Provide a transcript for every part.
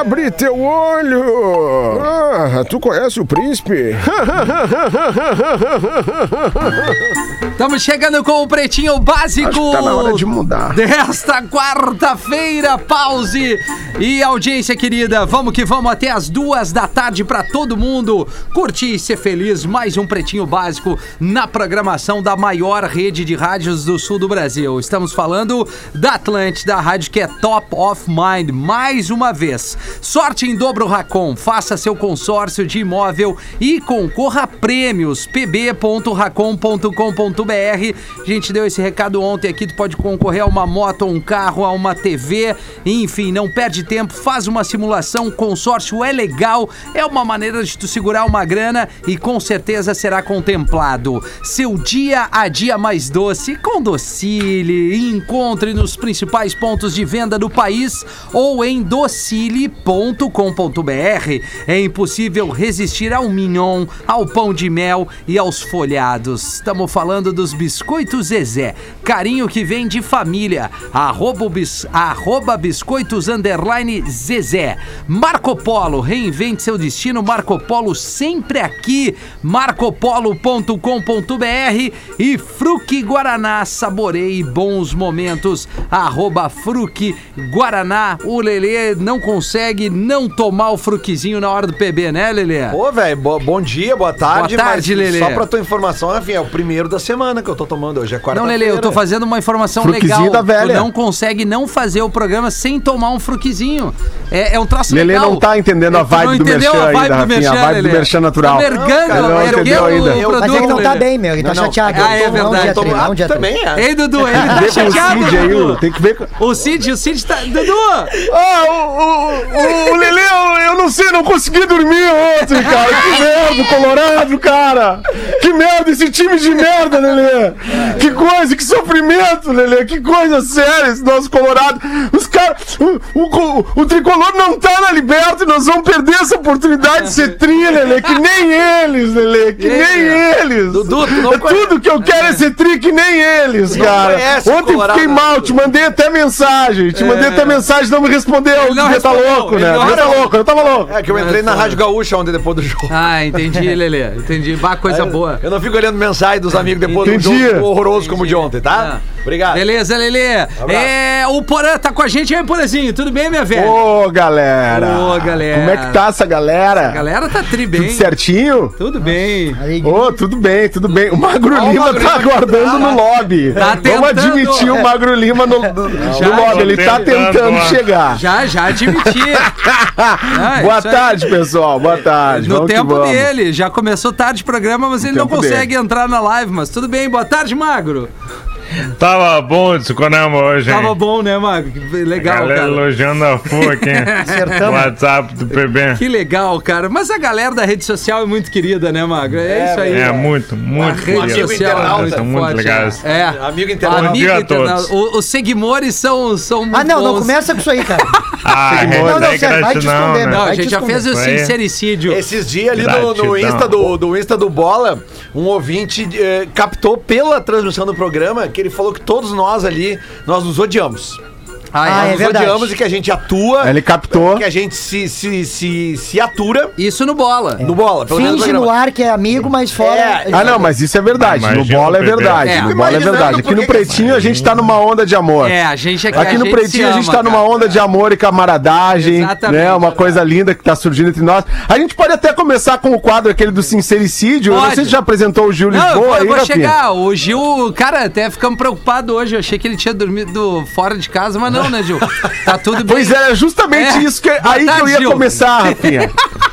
Abre teu olho! Ah, tu conhece o príncipe? Estamos chegando com o Pretinho Básico. Acho que tá na hora de mudar. Desta quarta-feira, pause. E audiência querida, vamos que vamos até as duas da tarde para todo mundo curtir e ser feliz. Mais um Pretinho Básico na programação da maior rede de rádios do sul do Brasil. Estamos falando da Atlântida, a rádio que é top of mind. Mais uma vez. Sorte em dobro Racon. Faça seu consórcio de imóvel e concorra a prêmios. pb.racon.com.br. A gente deu esse recado ontem aqui. Tu pode concorrer a uma moto, um carro, a uma TV. Enfim, não perde tempo. Faz uma simulação. Consórcio é legal. É uma maneira de tu segurar uma grana e com certeza será contemplado. Seu dia a dia mais doce com Docile. Encontre nos principais pontos de venda do país ou em docile.com.br. É impossível resistir ao mignon, ao pão de mel e aos folhados. Estamos falando dos biscoitos Zezé. Carinho que vem de família. Arroba, bis, arroba biscoitos underline Zezé. Marco Polo, reinvente seu destino. Marco Polo sempre aqui. marcopolo.com.br e Fruque Guaraná, saboreie bons momentos. Arroba Fruque Guaraná. O Lelê não consegue não tomar o fruquizinho na hora do PB, né, Lelê? Ô, velho, bo- bom dia, boa tarde. Boa tarde, mas Lelê. Só pra tua informação, Rafinha, é o primeiro da semana que eu tô tomando hoje, é Não, quarta-feira. Lele, eu tô fazendo uma informação Fruquizinho legal. da velha. Tu não consegue não fazer o programa sem tomar um fruquizinho. É, é um troço Lelê legal. não tá entendendo a Tu vibe não do entendeu merchan a vibe ainda, do Rafinha, merchan, a vibe do Lelê. merchan natural. Tá mergando, Não, não ergueu entendeu o ainda. produto, Mas é que não tá Lelê. bem, meu. Ele tá Não, não. chateado. Ah, é Não, verdade. dia ah, não, também é. Ei, Dudu, ele tá Vê com o chateado, Cid aí, Dudu. tem que ver com... O Cid, o Cid tá... Dudu! Ah, o, o, o Lelê, eu, eu não sei, não consegui dormir ontem, cara. Que merda, Colorado, cara. Que merda, esse time de merda, Lelê. Que coisa, que sofrimento, Lelê. Que coisa séria esse nosso Colorado. Os caras, o, o, o tricolor não tá na liberta e nós vamos perder essa oportunidade de ser tri, Lelê. Que nem eles, Lelê. Que nem eles. Dudu, não É Tudo que eu quero é ser tri que nem eles, cara. Ontem fiquei mal, te mandei até mensagem. Te mandei até mensagem, não me respondeu. Ele não Devia tá louco, ele né? Devia tá louco, eu tava louco. É que eu entrei na Rádio Gaúcha ontem depois do jogo. Ah, entendi, Lelê. Entendi. Bah, coisa boa. Eu não fico olhando mensagem dos amigos depois Entendi. do jogo horroroso como o de ontem, tá? Ah. Obrigado. Beleza, Lelê. É, o Porã tá com a gente aí, Porãzinho. Tudo bem, minha velha? Ô, galera. Ô, galera. Como é que tá essa galera? A galera tá tri bem. Tudo certinho? Tudo bem. Ô, tudo bem, tudo bem. O Magro Lima Magro tá Lima. aguardando no lobby. Tá Vamos tentando. admitir o Magro Lima no, no lobby. Ele tá tentando chegar. Já, já admiti. Ah, Boa isso aí. tarde, pessoal. Boa tarde. No Vamos tempo vamos. dele, já começou tarde o programa, mas ele não consegue entrar na live, mas tudo bem. Boa tarde, Magro. Tava bom esse programa hoje, hein? Tava bom, né? Que Legal, Galera cara. elogiando a FU aqui. Acertamos. WhatsApp do PB. Que legal, cara. Mas a galera da rede social é muito querida, né, Magro? É, isso aí. É muito, A muito rede querido. social é internauta, muito forte, legais. É. Amigo internauta. Bom dia a internauta. Os seguimores são, são muito Ah, não, não bons. começa com isso aí, cara. Ah, Não, não, sério, vai te esconder, né? meu. Não, a gente já fez o sincericídio. Esses dias ali no, no. Insta do, do Insta do Bola, um ouvinte eh, captou pela transmissão do programa que ele falou que todos nós ali, nós nos odiamos. Ah, Ah, é. é nos verdade. odiamos e que a gente atua, Ele captou. que a gente se, se, se, se atura Isso no bola. no Bola. Pelo menos Finge no no ar que é amigo, mas fora. É, Ah, não, mas isso é verdade. No Imagina bola é verdade. É. No bola é verdade. Aqui no que- Pretinho a gente tá numa onda de amor. É, a gente aqui, Aqui a no Pretinho a gente tá numa onda de amor e camaradagem, Exatamente. né? Uma coisa linda que tá surgindo entre nós. A gente pode até começar com o quadro aquele do sincericídio. Eu não Pode. sei se já apresentou o Gil Não, eu Lisboa vou, eu aí, vou Rafinha. chegar. O Gil, cara, até ficamos preocupados hoje. Eu achei que ele tinha dormido fora de casa, mas não, né, Gil? Tá tudo bem. Pois é, justamente É. isso que Boa aí que eu tarde, ia Gil. começar, Rafinha.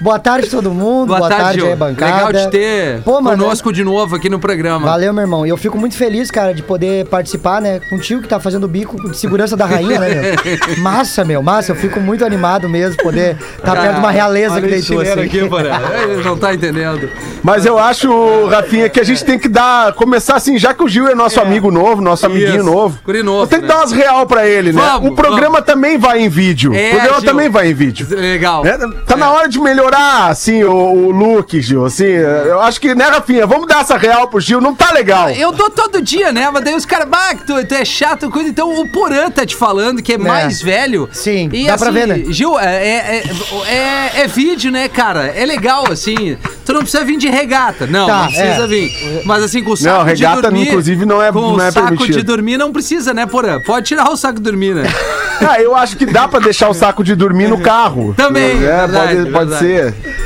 Boa tarde, todo mundo. Boa, tarde, aí, Gil. bancada. Legal de ter Pô, mano, conosco de novo aqui no programa. Valeu, meu irmão. E eu fico muito feliz, cara, de poder participar, né? Contigo que tá fazendo o bico de segurança da rainha, né, meu? Massa, meu, massa. Eu fico muito animado mesmo, poder estar perto de uma realeza que deitou assim. aqui. Ele não tá entendendo. Mas eu acho, Rafinha, que a gente tem que dar. Começar assim, já que o Gil é nosso amigo novo, nosso amiguinho Isso. novo. Guri novo, Tem que né? dar umas real pra ele, né? Vamos, o programa também vai em vídeo. É, o programa Gil. também vai em vídeo. Legal. né? Tá na hora de melhorar melhorar, assim, o, o look, Gil. Assim, eu acho que, né, Rafinha? Vamos dar essa real pro Gil. Não tá legal. Eu dou todo dia, né? Mas daí os caras, que tu, tu é chato, coisa. Então o Porã tá te falando que é, mais velho. Sim, e, dá pra ver, né? Gil, é, é, é, é- é vídeo, né, cara? É legal, assim. Tu não precisa vir de regata. Não, Tá, não precisa é. vir. Mas assim, com o saco regata, de dormir... inclusive, não é- Com não o é saco permitido. de dormir não precisa, né, Porã? Pode tirar o saco de dormir, né? Ah, eu acho que dá pra deixar o saco de dormir no carro. Também, É, verdade, pode, pode verdade. ser.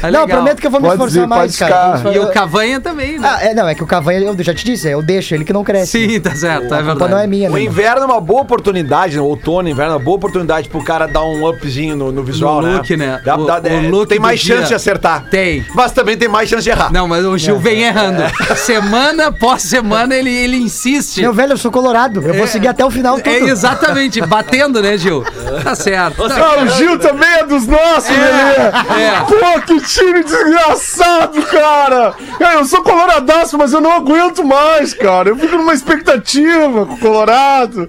É Não, prometo que eu vou me Pode esforçar dizer, mais, cara. ficar. E o Cavanha também, né? Ah, é, não, é que o Cavanha, eu já te disse, eu deixo ele que não cresce. Sim, tá certo, é A culpa verdade. não é minha, O né? inverno é uma boa oportunidade, né? outono, inverno é uma boa oportunidade pro cara dar um upzinho no, no visual, No look, né? Dá- O- dá- o é, look tem mais dia. chance de acertar. Tem. Mas também tem mais chance de errar. Não, mas o Gil vem errando. Semana após semana ele, ele insiste. Meu velho, eu sou colorado. Eu vou seguir até o final tudo. É exatamente, batendo, né, Gil? Tá certo. Tá- Ah, o Gil também é dos nossos, Lelê. é. Pô, que time desgraçado, cara. Cara, eu sou coloradaço, mas eu não aguento mais, cara. Eu fico numa expectativa com o Colorado.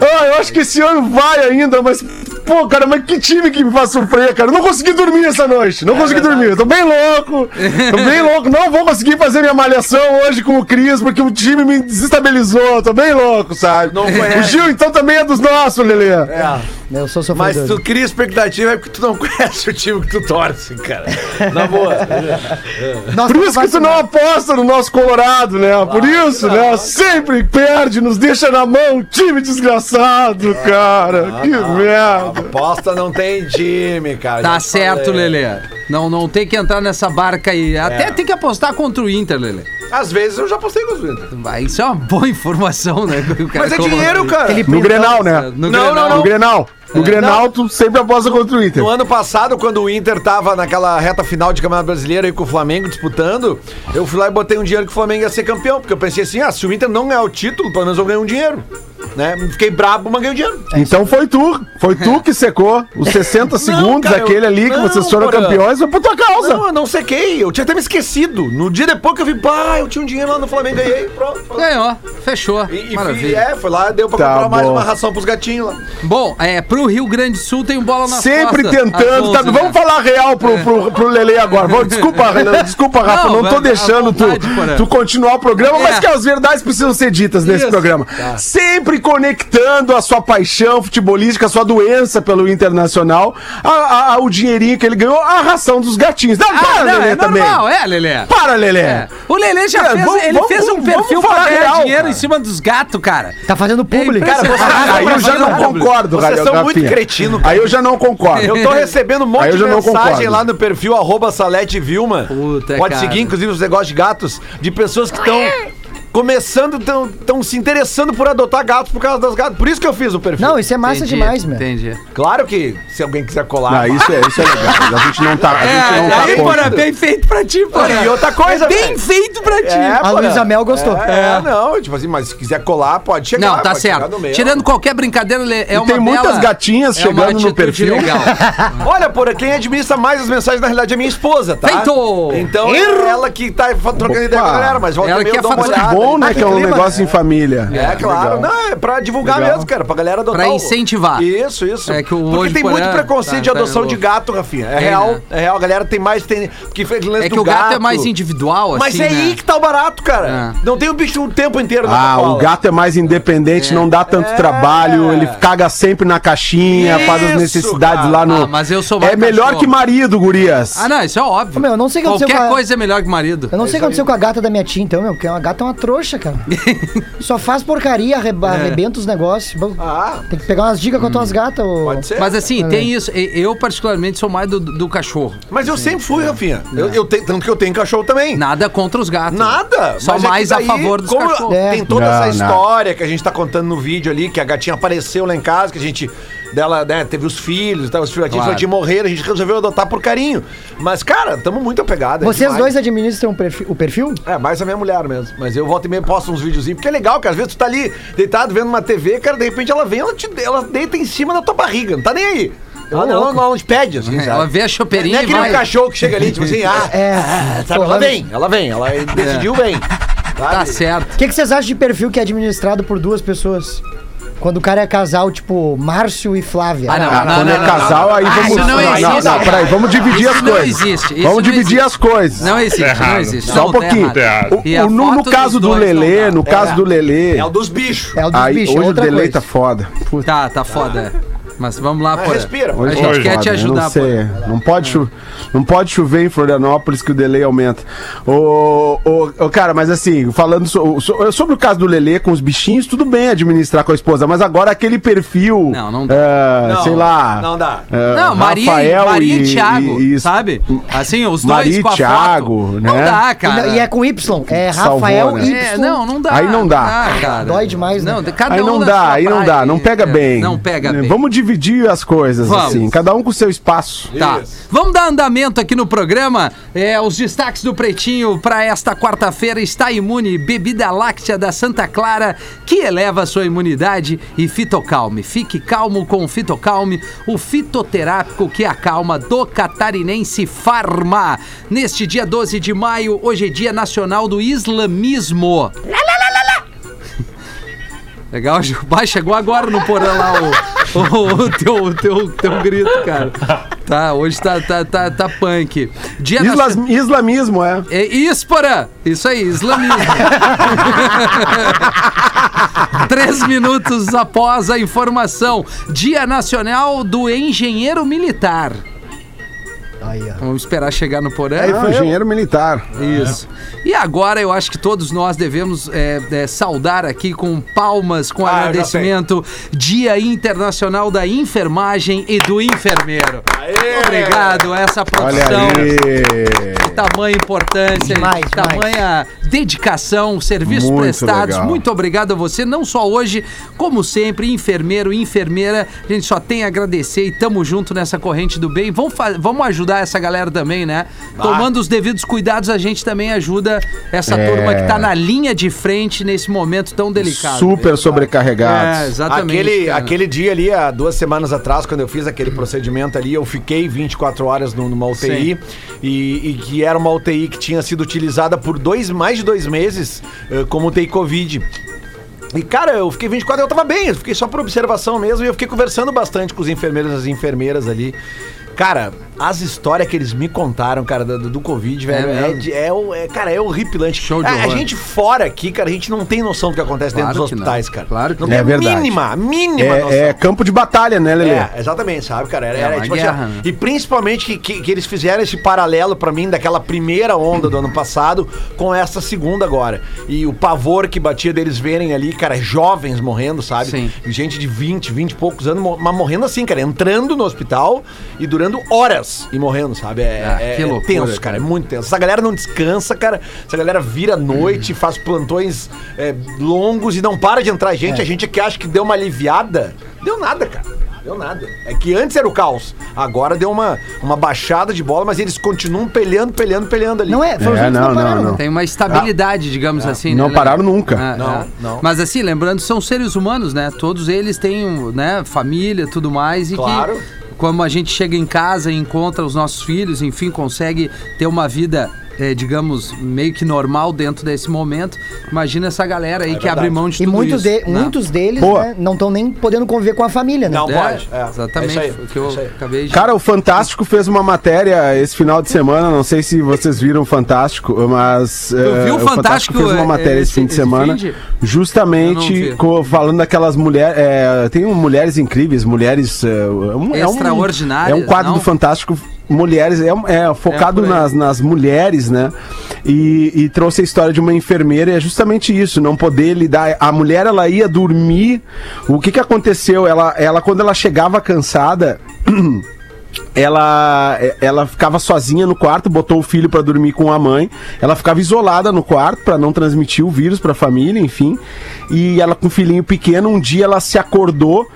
Ah, eu acho que esse ano vai ainda, mas... Pô, cara, mas que time que me faz sofrer, cara. Eu não consegui dormir essa noite. Não consegui dormir. Eu tô bem louco. Tô bem louco. Não vou conseguir fazer minha malhação hoje com o Cris, porque o time me desestabilizou. Tô bem louco, sabe? Não conhece. o Gil, então, também é dos nossos, Lelê. É. Eu sou Mas sofredor. tu cria expectativa é porque tu não conhece o time que tu torce, cara. Na boa. Nossa, Por isso que tu não aposta no nosso Colorado, né? Por isso, né? Sempre perde, nos deixa na mão, time desgraçado, cara. que merda. Aposta não tem time, cara. Tá certo, falei. Lelê. Não, não tem que entrar nessa barca aí. Até tem que apostar contra o Inter, Lelê. Às vezes eu já postei com os Inter. Vai, Isso é uma boa informação, né? o Mas é dinheiro, cara. No Grenal, né? No Não, Grenal. No Grenal. No Grenal, tu sempre aposta contra o Inter. No ano passado, quando o Inter tava naquela reta final de Campeonato Brasileiro aí com o Flamengo disputando, eu fui lá e botei um dinheiro que o Flamengo ia ser campeão. Porque eu pensei assim, ah, se o Inter não ganhar o título, pelo menos eu ganhei um dinheiro. Né? Fiquei brabo, mas ganhei o dinheiro. Então foi tu. Foi tu que secou os 60 segundos, cara, eu- aquele ali que não, vocês foram campeões, foi por tua causa. Não, eu não sequei. Eu tinha até me esquecido. No dia depois que eu vi, pá, eu tinha um dinheiro lá no Flamengo, ganhei, pronto. Ganhou, fechou. E, e Maravilha. fui- é, foi lá, deu pra Tá comprar mais bom. uma ração pros gatinhos lá. Bom, é, pro Rio Grande do Sul tem um bola na Sempre tentando, tá? Vamos falar real pro, pro, pro Lele agora. Vamos, desculpa, desculpa, Rafa, Não, não, tô deixando tu, vontade, Porã. tu continuar o programa, É. mas que as verdades precisam ser ditas nesse Isso. programa. Sempre conectando a sua paixão futebolística, a sua doença pelo Internacional, a- a- a- o dinheirinho que ele ganhou, a ração dos gatinhos. Não, Ah, para, não, Lelê, é também. normal, é, Lelê. Para, Lelê. É. O Lelê já É, fez, vamos- ele vamos- fez um perfil pra ganhar real, dinheiro cara. em cima dos gatos, cara. Tá fazendo público. É impressionante. Aí eu já não concordo, são muito cretino, cara. Aí eu já não concordo. Eu tô recebendo um monte de mensagem lá no perfil arroba Salete Vilma. Puta, Pode cara. seguir, inclusive, os negócios de gatos, de pessoas que estão começando, estão se interessando por adotar gatos por causa das gatos. Por isso que eu fiz o perfil. Não, isso é massa Entendi, demais, meu. Entendi. Claro que se alguém quiser colar. Ah, isso é, isso é legal. A gente não tá, a gente É, não tá aí. Porã, bem feito pra ti, Porã. E outra coisa, É bem feito pra ti. É, A. Luísa Mel gostou. É, não, tipo assim, mas se quiser colar, pode chegar. Não, tá certo. meio. Tirando qualquer brincadeira, é E uma tem muitas bela- gatinhas é chegando no perfil. legal. Olha, por quem administra mais as mensagens, na realidade, é minha esposa, tá? Feito! Então é ela que tá trocando ideia com a galera, mas volta Ela que eu é dou uma olhada. Bom, né? Ah, Que é um clima, negócio em família. É, claro. legal. Não, é pra divulgar Legal. mesmo, cara. Pra galera adotar. Pra o- incentivar. Isso, isso. É que o Porque tem muito preconceito tá, de tá adoção louco. de gato, Rafinha. É real. né? É real. A galera tem mais. Tem, porque É que o gato, é mais individual, assim, Mas é né? aí que tá o barato, cara. É. Não tem o bicho o tempo inteiro Ah, o gato é mais independente, não dá tanto É. trabalho, ele caga sempre na caixinha, faz as necessidades lá no. Ah, mas eu sou mais É melhor que marido, gurias. Ah, não, isso é óbvio. Meu, eu não sei o que aconteceu Qualquer com a- coisa é melhor que marido. Eu não sei o que aconteceu com a gata da minha tia, então, meu, porque a gata é uma trouxa, cara. Só faz porcaria, arreba- arrebenta os negócios. Ah, Tem que pegar umas dicas com as tuas gatas. ô. pode ser. Mas assim, É. tem isso. Eu, particularmente, sou mais do, do cachorro. Mas eu sempre fui, Rafinha. Eu, eu tenho, tanto que eu tenho cachorro também. Nada contra os gatos. Nada. Só Mas é mais a daí, favor dos cachorros. É. Tem toda Não, essa não. história que a gente tá contando no vídeo ali, que a gatinha apareceu lá em casa, que a gente dela, né, teve os filhos, tá, os filhotinhos Claro. claro. morreram, a gente resolveu adotar por carinho. Mas, cara, tamo muito apegado. é Vocês demais. dois administram o perfil? O perfil? É, mais a minha mulher mesmo. Mas eu volto e meio posto uns videozinhos, porque é legal, cara. Às vezes tu tá ali deitado vendo uma TV, cara, de repente ela vem, ela, te, ela deita em cima da tua barriga, não tá nem aí. Ela, ela, ela não te pede, assim, sabe? Ela vê a Não chopeirinha é aquele vai. cachorro que chega ali, tipo assim, ah, É. sabe? Ela vem, ela vem, ela decidiu bem. Tá certo. O que, que vocês acham de perfil que é administrado por duas pessoas? Quando o cara é casal, tipo, Márcio e Flávia. Ah, não, Ah, não, quando não, é não, casal, aí Ah, vamos. isso não existe. não, peraí, vamos dividir Isso as não coisas. existe, isso Vamos não dividir existe. as coisas. Não existe, não existe. Só um tá pouquinho. O- no, no caso do Lelê, no caso do Lelê. É o dos bichos. É o dos Aí, bichos, é hoje o coisa. tá foda. Tá, tá foda. Mas vamos lá, Mas Porã. respira. A hoje gente quer te ajudar, Não sei. Porã. Não pode, cho- não pode chover em Florianópolis que o delay aumenta. Ô, ô, ô, cara, mas assim, falando so- so- sobre o caso do Lelê com os bichinhos, tudo bem administrar com a esposa, mas agora aquele perfil. Não, não dá. é, Não, sei lá. não dá. é, Não, Maria, Rafael Maria e, e Thiago, e- sabe? Assim, os dois Maria e com a Thiago, foto. né? Não dá, E, cara. e é com Y. É Salvou, Rafael né? Y. É, não, não dá. Aí não dá. cara. Dói demais, né? Não, cada Aí um não na dá, sua aí não praia. dá, não pega É, bem. Não pega bem. Vamos dividir as coisas, Vamos. assim, cada um com o seu espaço. Tá. Vamos dar andamento aqui no programa. É, os destaques do Pretinho para esta quarta-feira está imune bebida láctea da Santa Clara que eleva a sua imunidade e Fitocalme. Fique calmo com o Fitocalme, o fitoterápico que acalma do catarinense Farma. Neste dia 12 de maio, hoje é Dia Nacional do Islamismo. Legal, Gil. Vai, chegou agora no porão lá o, o, teu, teu, teu grito, cara. Tá, hoje tá, tá, tá, tá punk. Dia Islas- nacional- islamismo, é. É isso, Porã. Isso aí, islamismo. Três minutos após a informação. Dia Nacional do Engenheiro Militar. Aí, ó. Vamos esperar chegar no Porã. Ah, engenheiro militar. Isso. E agora eu acho que todos nós devemos é, é, saudar aqui com palmas, com Ah, eu já agradecimento, Dia Internacional da Enfermagem e do Enfermeiro. Obrigado a essa Olha produção. aí. Tamanha importância, Demais, tamanha dedicação, serviços Muito prestados. legal. Muito obrigado a você, não só hoje, como sempre, enfermeiro e enfermeira. A gente só tem a agradecer e tamo junto nessa corrente do bem. Vamos, vamos ajudar essa galera também, né? Tomando os devidos cuidados, a gente também ajuda essa É. turma que tá na linha de frente nesse momento tão delicado. Super É, sobrecarregados. exatamente. Aquele, cara. aquele dia ali, há duas semanas atrás, quando eu fiz aquele procedimento ali, eu fiquei 24 horas no- numa UTI e, e que era uma UTI que tinha sido utilizada por dois, mais de dois meses eh, como UTI Covid. E, cara, eu fiquei 24 eu tava bem, eu fiquei só por observação mesmo e eu fiquei conversando bastante com os enfermeiros e as enfermeiras ali. Cara, as histórias que eles me contaram, cara, do, do Covid, velho, é, mesmo? de- é, o- é, cara, é horripilante. Show de a, a horror. gente fora aqui, cara, a gente não tem noção do que acontece Claro dentro dos que não. hospitais, cara. Claro que não É a verdade. mínima, a mínima noção. É, é campo de batalha, né, Lelê? É, exatamente, sabe, cara? Era, É era, tipo guerra, assim, né? E principalmente que, que, que eles fizeram esse paralelo pra mim daquela primeira onda do ano passado com essa segunda agora. E o pavor que batia deles verem ali, cara, jovens morrendo, sabe? Sim. Gente de 20, 20 e poucos anos, mas morrendo assim, cara, entrando no hospital e durando horas e morrendo, sabe? É, Ah, é- que é tenso, cara. é muito tenso. Essa galera não descansa, cara. Essa galera vira à noite, faz plantões é, longos e não para de entrar gente. A gente que acha que deu uma aliviada, deu nada, cara. Deu nada. É que antes era o caos. Agora deu uma, uma baixada de bola, mas eles continuam pelhando, pelhando, pelhando ali. Não é, É, não, não, pararam, não. Tem uma estabilidade, digamos assim. Não né, pararam nunca. É, Não, é. não. Mas assim, lembrando, são seres humanos, né? Todos eles têm, né, família, tudo mais. E Claro. que, como a gente chega em casa e encontra os nossos filhos, enfim, consegue ter uma vida, eh, digamos, meio que normal dentro desse momento. Imagina essa galera aí que verdade. abre mão de E tudo muitos, isso. de- né? muitos deles né, não estão nem podendo conviver com a família, né? Não É, pode. É, exatamente. é isso aí, o que eu é acabei de... Cara, o Fantástico fez uma matéria esse final de semana, não sei se vocês viram o Fantástico, mas eh, viu o Fantástico, fez uma matéria esse, esse- fim de semana, fim de- justamente falando daquelas mulheres, tem um mulheres incríveis, mulheres é um- Extraordinárias, É um quadro não? do Fantástico mulheres é, é focado aí. nas, nas mulheres, né? E, e trouxe a história de uma enfermeira e é justamente isso, não poder lidar. A mulher ela ia dormir. O que que aconteceu? Ela, ela quando ela chegava cansada ela ela ficava sozinha no quarto, botou o filho pra dormir com a mãe. Ela ficava isolada no quarto pra não transmitir o vírus pra família, enfim. E ela com o filhinho pequeno, um dia ela se acordou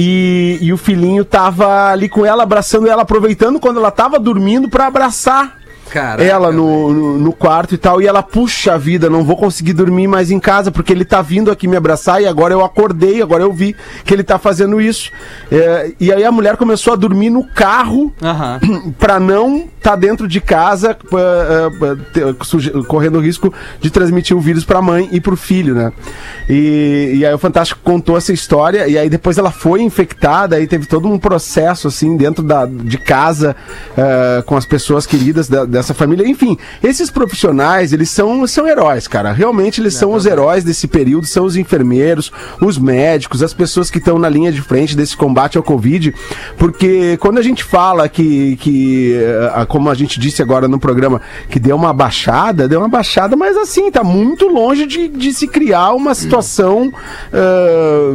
e, e o filhinho tava ali com ela abraçando ela, aproveitando quando ela tava dormindo pra abraçar Caraca, ela no, no, no quarto e tal, e ela, puxa vida, não vou conseguir dormir mais em casa, porque ele tá vindo aqui me abraçar, e agora eu acordei, agora eu vi que ele tá fazendo isso. É, e aí a mulher começou a dormir no carro Aham. pra não tá dentro de casa ah, te- suje- correndo o risco de transmitir o vírus pra mãe e pro filho, né? E, e aí o Fantástico contou essa história e aí depois ela foi infectada aí teve todo um processo assim dentro da, de casa ah, com as pessoas queridas da- dessa família. Enfim, esses profissionais, eles são, são heróis, cara. Realmente eles são os heróis desse período, são os enfermeiros, os médicos, as pessoas que estão na linha de frente desse combate ao Covid, porque quando a gente fala que, que eh, como a gente disse agora no programa, que deu uma baixada, deu uma baixada, mas assim, tá muito longe de, de se criar uma situação, ah,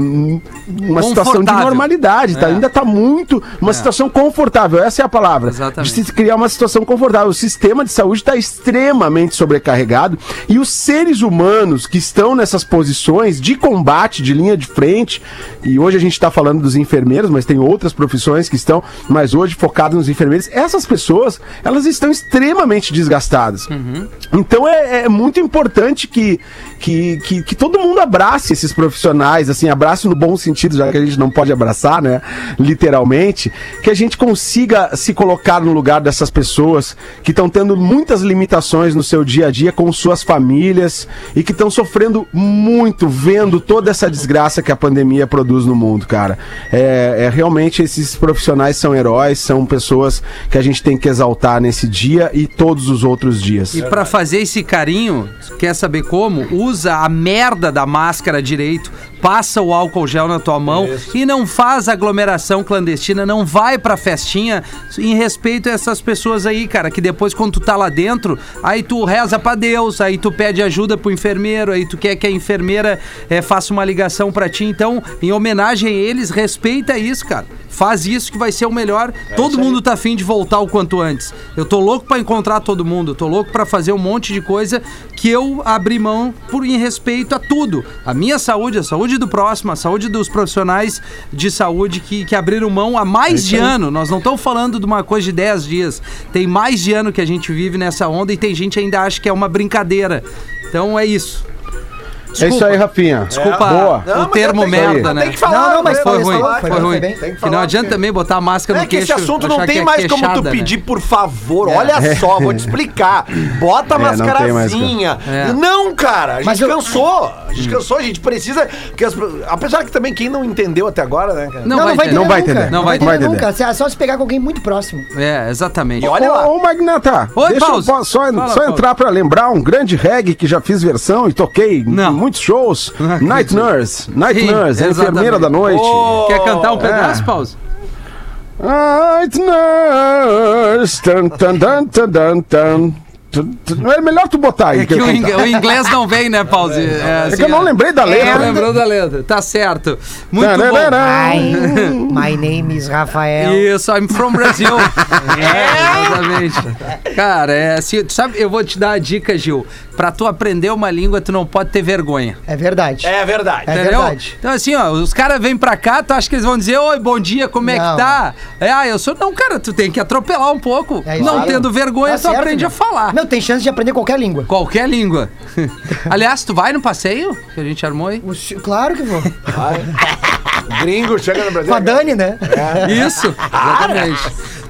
uma situação de normalidade, tá? É. Ainda tá muito, uma situação confortável, essa é a palavra. Exatamente. De se criar uma situação confortável. O sistema de saúde está extremamente sobrecarregado e os seres humanos que estão nessas posições de combate, de linha de frente, e hoje a gente está falando dos enfermeiros, mas tem outras profissões que estão, mas hoje focadas nos enfermeiros, essas pessoas, elas estão extremamente desgastadas. Então é, é muito importante que, que, que, que todo mundo abrace esses profissionais, assim, abrace no bom sentido, já que a gente não pode abraçar, né? Literalmente, que a gente consiga se colocar no lugar dessas pessoas que estão tendo muitas limitações no seu dia a dia com suas famílias e que estão sofrendo muito vendo toda essa desgraça que a pandemia produz no mundo, cara. É, é realmente esses profissionais são heróis, são pessoas que a gente tem que exaltar nesse dia e todos os outros dias. E pra fazer esse carinho, quer saber como? Usa a merda da máscara direito, passa o álcool gel na tua mão e não faz aglomeração clandestina, não vai pra festinha em respeito a essas pessoas aí, cara, que depois quando tu tá lá dentro, aí tu reza pra Deus, aí tu pede ajuda pro enfermeiro, aí tu quer que a enfermeira eh, faça uma ligação pra ti. Então, em homenagem a eles, respeita isso, cara. Faz isso que vai ser o melhor. todo mundo tá afim de voltar o quanto antes. Eu tô louco pra encontrar todo mundo. Tô louco pra fazer um monte de coisa que eu abri mão por em respeito a tudo. A minha saúde, a saúde do próximo, a saúde dos profissionais de saúde que, que abriram mão há mais de ano. Nós não estamos falando de uma coisa de 10 dias. Tem mais de ano que a gente vive nessa onda e tem gente que ainda acha que é uma brincadeira. Então é isso. É isso aí, Rafinha. Desculpa Boa. Não, o termo que- merda, né? Tem que falar. Não, não, mas? Foi Foi ruim, bem, foi foi ruim. Tem que Que falar, não adianta porque- também botar a máscara É no que queixo. esse assunto não tem que é mais como tu né? pedir por favor. Olha só, vou te explicar. Bota a É, não tem mais, mascarazinha. É. Não, cara, a gente Mas eu- cansou. A gente cansou, a gente precisa. Que as- apesar que também quem não entendeu até agora, né, cara? Não, Não, vai, não vai entender. Não vai entender. Não vai entender nunca. É só se pegar com alguém muito próximo. É, exatamente. E olha lá. Ô, Magnata, Oi, deixa eu só, só entrar pra lembrar um grande reggae que já fiz versão e toquei Não. Muitos shows. Não. Night Nurse. Night Sim, Nurse, a enfermeira exatamente. da noite. Ô, Quer cantar um é. pedaço, Pause? Night Nurse. Tan, tan, tan, tan, tan, tan. É melhor tu botar aí. É que eu o, ing- o inglês não vem, né, Pause? É, É que eu não lembrei da É, letra. lembrou da letra. Tá certo. Muito bom. Tararara. My name is Rafael. Isso, I'm from Brazil. é, exatamente. Cara, é assim, tu sabe, eu vou te dar a dica, Gil. Pra tu aprender uma língua, tu não pode ter vergonha. É verdade. É verdade. É Entendeu? verdade. Então, assim, ó, os caras vêm pra cá, tu acha que eles vão dizer, oi, bom dia, como é Não. que tá? É, ah, eu sou. Não, cara, tu tem que atropelar um pouco. É isso não aí. tendo vergonha, Tá tu certo, aprende meu. a falar. Não, tem chance de aprender qualquer língua. Qualquer língua. Aliás, tu vai no passeio que a gente armou aí? O se- Claro que vou. Gringo chega no Brasil. Com a Dani, né? Isso, exatamente.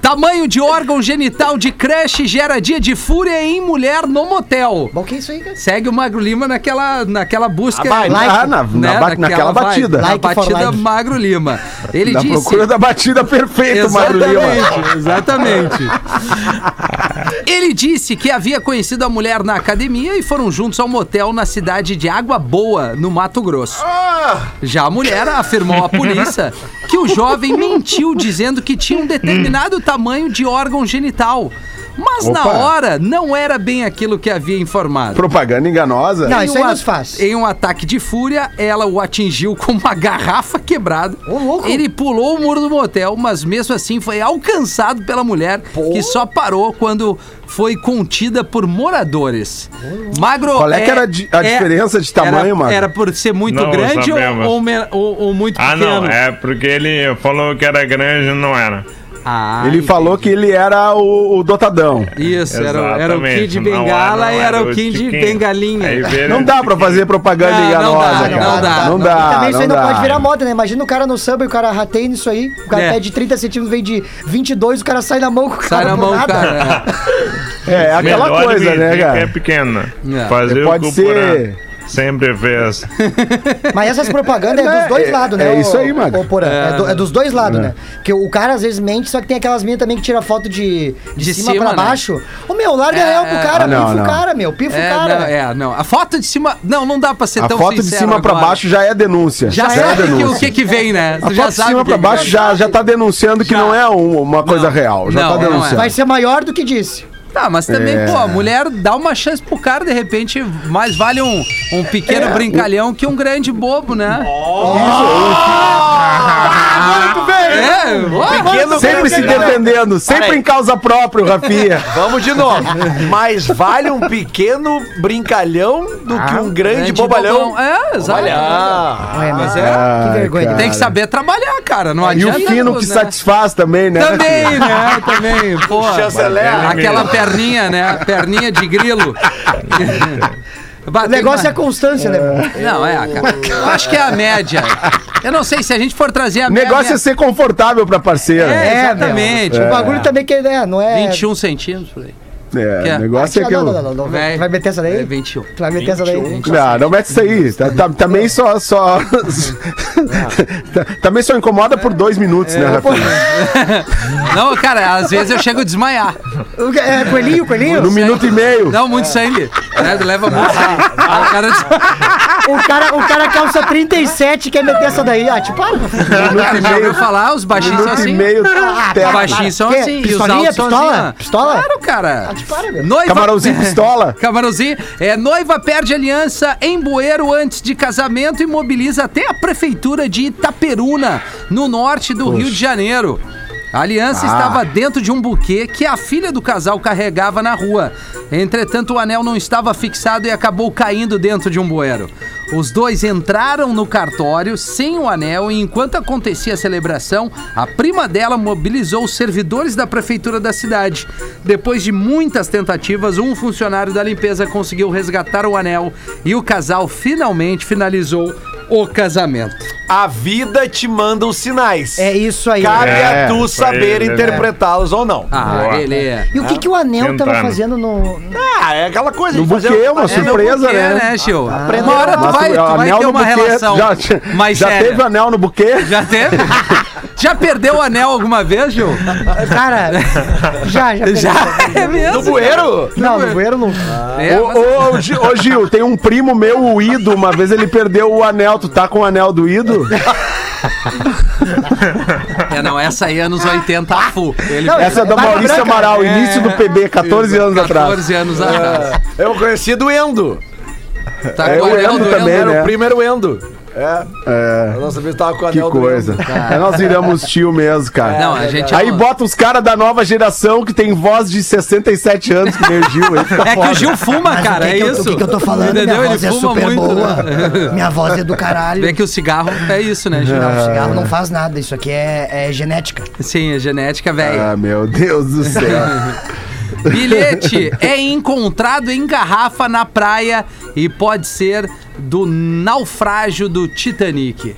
Tamanho de órgão genital de creche gera dia de fúria em mulher no motel. Bom, que é isso aí, cara? Segue o Magro Lima naquela, naquela busca. Ah, vai, Ah, Like. na, na né, ba- naquela vibe, batida. Na Like for batida like. Magro Lima. Ele Na disse. procura da batida perfeita, Magro Lima. Exatamente, exatamente. Ele disse que havia conhecido a mulher na academia e foram juntos ao motel na cidade de Água Boa, no Mato Grosso. Já a mulher afirmou à polícia que o jovem mentiu dizendo que tinha um determinado tamanho de órgão genital. Mas na Opa. hora não era bem aquilo que havia informado. Propaganda enganosa. Não, Em isso aí um não a- se faz. Em um ataque de fúria, ela o atingiu com uma garrafa quebrada. Ô, louco. Ele pulou o muro do motel, mas mesmo assim foi alcançado pela mulher, que só parou quando foi contida por moradores. Magro. Qual é que era a di- a diferença de tamanho, era, Magro? Era por ser muito Não grande ou, ou, ou- ou muito Ah, pequeno? não, é porque ele falou que era grande e não era. Ah, ele falou que ele era o, o dotadão. Isso, era, o- era o Kid não Bengala é- e não era é o Kid Chiquinho. Bengalinha. Não dá pra fazer propaganda Não, não enganosa, dá, cara. não dá. Não E dá, também isso aí não pode virar moda, né? Imagina o cara no samba e o cara rateia nisso aí. O cara É. pede 30 centímetros, vem de 22, o cara sai na mão com o cara. Sai na mão, nada. cara. É, aquela Melhor coisa, né, que É cara? pequena. É. Fazer Pode o ser- sempre fez. Mas essas propagandas é dos dois É, lados, né? é isso aí, Porã? É. do- é dos dois lados, É. né? Porque o cara às vezes mente, só que tem aquelas minas também que tira foto de, de, De cima, cima, pra né? baixo. Ô meu, larga É, real pro é. cara, Ah, não, pifa não. o cara, meu, pifa É, o cara. não, é, não. A foto de cima. Não, não dá pra ser A tão foto de cima pra agora. baixo já é denúncia. Já é sabe que, o denúncia. que que vem, né? A Tu já foto de cima pra baixo já, já tá denunciando que Já. não é um- uma coisa real. Já tá é. denunciando. Vai ser maior do que disse. Tá, mas também, É. pô, a mulher dá uma chance pro cara, de repente, mais vale um, um pequeno É. brincalhão que um grande bobo, né? Muito bem! É, ó, Pequeno Sempre se grande- defendendo, sempre Peraí. em causa própria, o Rafinha. Vamos de novo. Mais vale um pequeno brincalhão do que um grande, bobalhão. bobão. É, exato. Olha. Ué, mas é. Ai, que vergonha. cara. Tem que saber trabalhar, cara. Não E adianta. o fino que né? satisfaz também, né? Também, né? Também, pô. Chanceler. Aquela perninha, né? Perninha de grilo. O negócio é a constância, né? meu? Não, é, cara. Eu acho que é a média. Eu não sei se a gente for trazer a O média. negócio é ser confortável pra parceira. É, É, exatamente. O bagulho também que é, não é. 21 centímetros por aí. É, é? o negócio é Ah, que não, eu... não, não, não. Vai, vai meter essa daí? É 21. Tu vai meter essa daí? Não, não mete isso aí. Tá- tá- também só. só... Tá- também só incomoda por dois minutos, né, Rafinha? Não, cara, às vezes eu chego a desmaiar. É, coelhinho, coelhinho? No minuto e meio. Não, muito sangue. né? Leva muito sangue. Aí o cara O cara, o cara calça 37 e quer meter essa daí. Ah, tipo, para. Minuto e Já ouviu falar? Os baixinhos são Minuto e assim. meio. Os baixinhos são assim. e os Pistolinha? altos são Pistola? assim, ó. Pistola? Claro, cara. Te para, meu. Noiva... Camarãozinho pistola. Camarãozinho. É, noiva perde aliança em bueiro antes de casamento e mobiliza até a prefeitura de Itaperuna, no norte do Rio de Janeiro. A aliança Ah. estava dentro de um buquê que a filha do casal carregava na rua. Entretanto, o anel não estava fixado e acabou caindo dentro de um bueiro. Os dois entraram no cartório sem o anel e enquanto acontecia a celebração, a prima dela mobilizou os servidores da prefeitura da cidade. Depois de muitas tentativas, um funcionário da limpeza conseguiu resgatar o anel e o casal finalmente finalizou o casamento. A vida te manda os sinais. É isso aí. Cabe É, a tu saber né? interpretá-los ou não. Ah, Boa. ele é. E o que, que o anel tava Tentando. fazendo no. Ah, é aquela coisa No fazer buquê, uma é, surpresa, buquê, né? né, Gil? Aprendeu. Uma hora tu Mas vai, o tu vai anel ter uma buquê, relação Já, mais já séria. teve anel no buquê? Já teve? já perdeu o anel alguma vez, Gil? Cara, já, já. Já? É mesmo? No bueiro? Não, no bueiro não. É, ô, mas- ô, Gil, tem um primo meu, o Ido, uma vez ele perdeu o anel. Tu tá com o anel do Ido? É, não, essa aí é anos 80 full. Ele Essa é da Maurício. Amaral, É. início do PB, 14 anos atrás. 14 anos atrás. Eu conheci do Endo. Tá É, com o anel Endo do também, Endo. né? O primo era o Endo. É. É, não sabia se tava com o que anel do coisa. Aí nós viramos tio mesmo, cara. Não, a gente Aí é bota os caras da nova geração que tem voz de 67 anos, que nem o Gil. Aí fica É que o Gil fuma, Mas cara, o que é que eu- isso. O que, que eu tô falando? Entendeu? Minha voz Ele é fuma super muito. boa. né? Minha voz é do caralho. Vê que o cigarro é isso, né, Gil? Não, cigarro não faz nada. Isso aqui é, é genética. Sim, é genética, velho. Ah, meu Deus do céu. Bilhete é encontrado em garrafa na praia e pode ser do naufrágio do Titanic.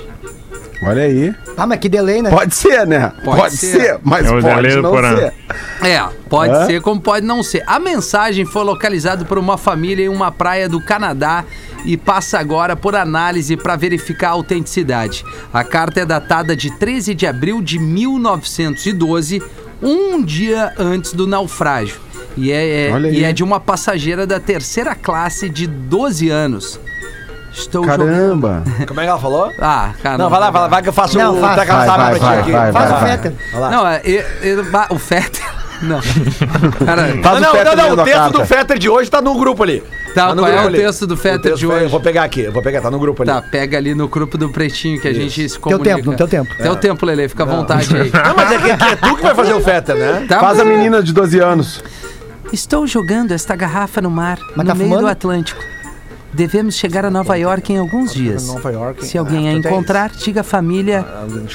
Olha aí. Ah, mas que delay, né? Pode ser, né? Pode Pode, ser. ser. mas É pode não ser. É, pode ser como pode não ser. A mensagem foi localizada por uma família em uma praia do Canadá e passa agora por análise para verificar a autenticidade. A carta é datada de 13 de abril de 1912, um dia antes do naufrágio. E é, é- e é de uma passageira da terceira classe de 12 anos. Estou jogando. Caramba. Como é que ela falou? Ah, cara. Não, vai lá, vai lá, vai que eu faço Não, o faz. Vai, vai, pra ti vai, aqui. vai, Faz vai, o. Fetter. Não, é, é- é- o Fetter. Não. Cara, Faz Não, o não, Fetter não, lendo o texto carta. do Fetter de hoje tá no grupo ali. Tá, no qual é o ali. texto do Fetter texto de hoje? Eu vou pegar aqui, eu vou pegar, tá no grupo ali. Tá, pega ali no grupo do Pretinho que a gente se Teu comunica. tempo, no teu tempo. Teu tempo, Lele, fica à vontade aí. Não, mas é que, é tu que vai fazer o Fetter, né? Tá Faz a menina de 12 anos. Estou jogando esta garrafa no mar, no tá meio do Atlântico. Devemos chegar a Nova York em alguns dias. Nova York. Se alguém a Ah, tu tens- encontrar, diga a família.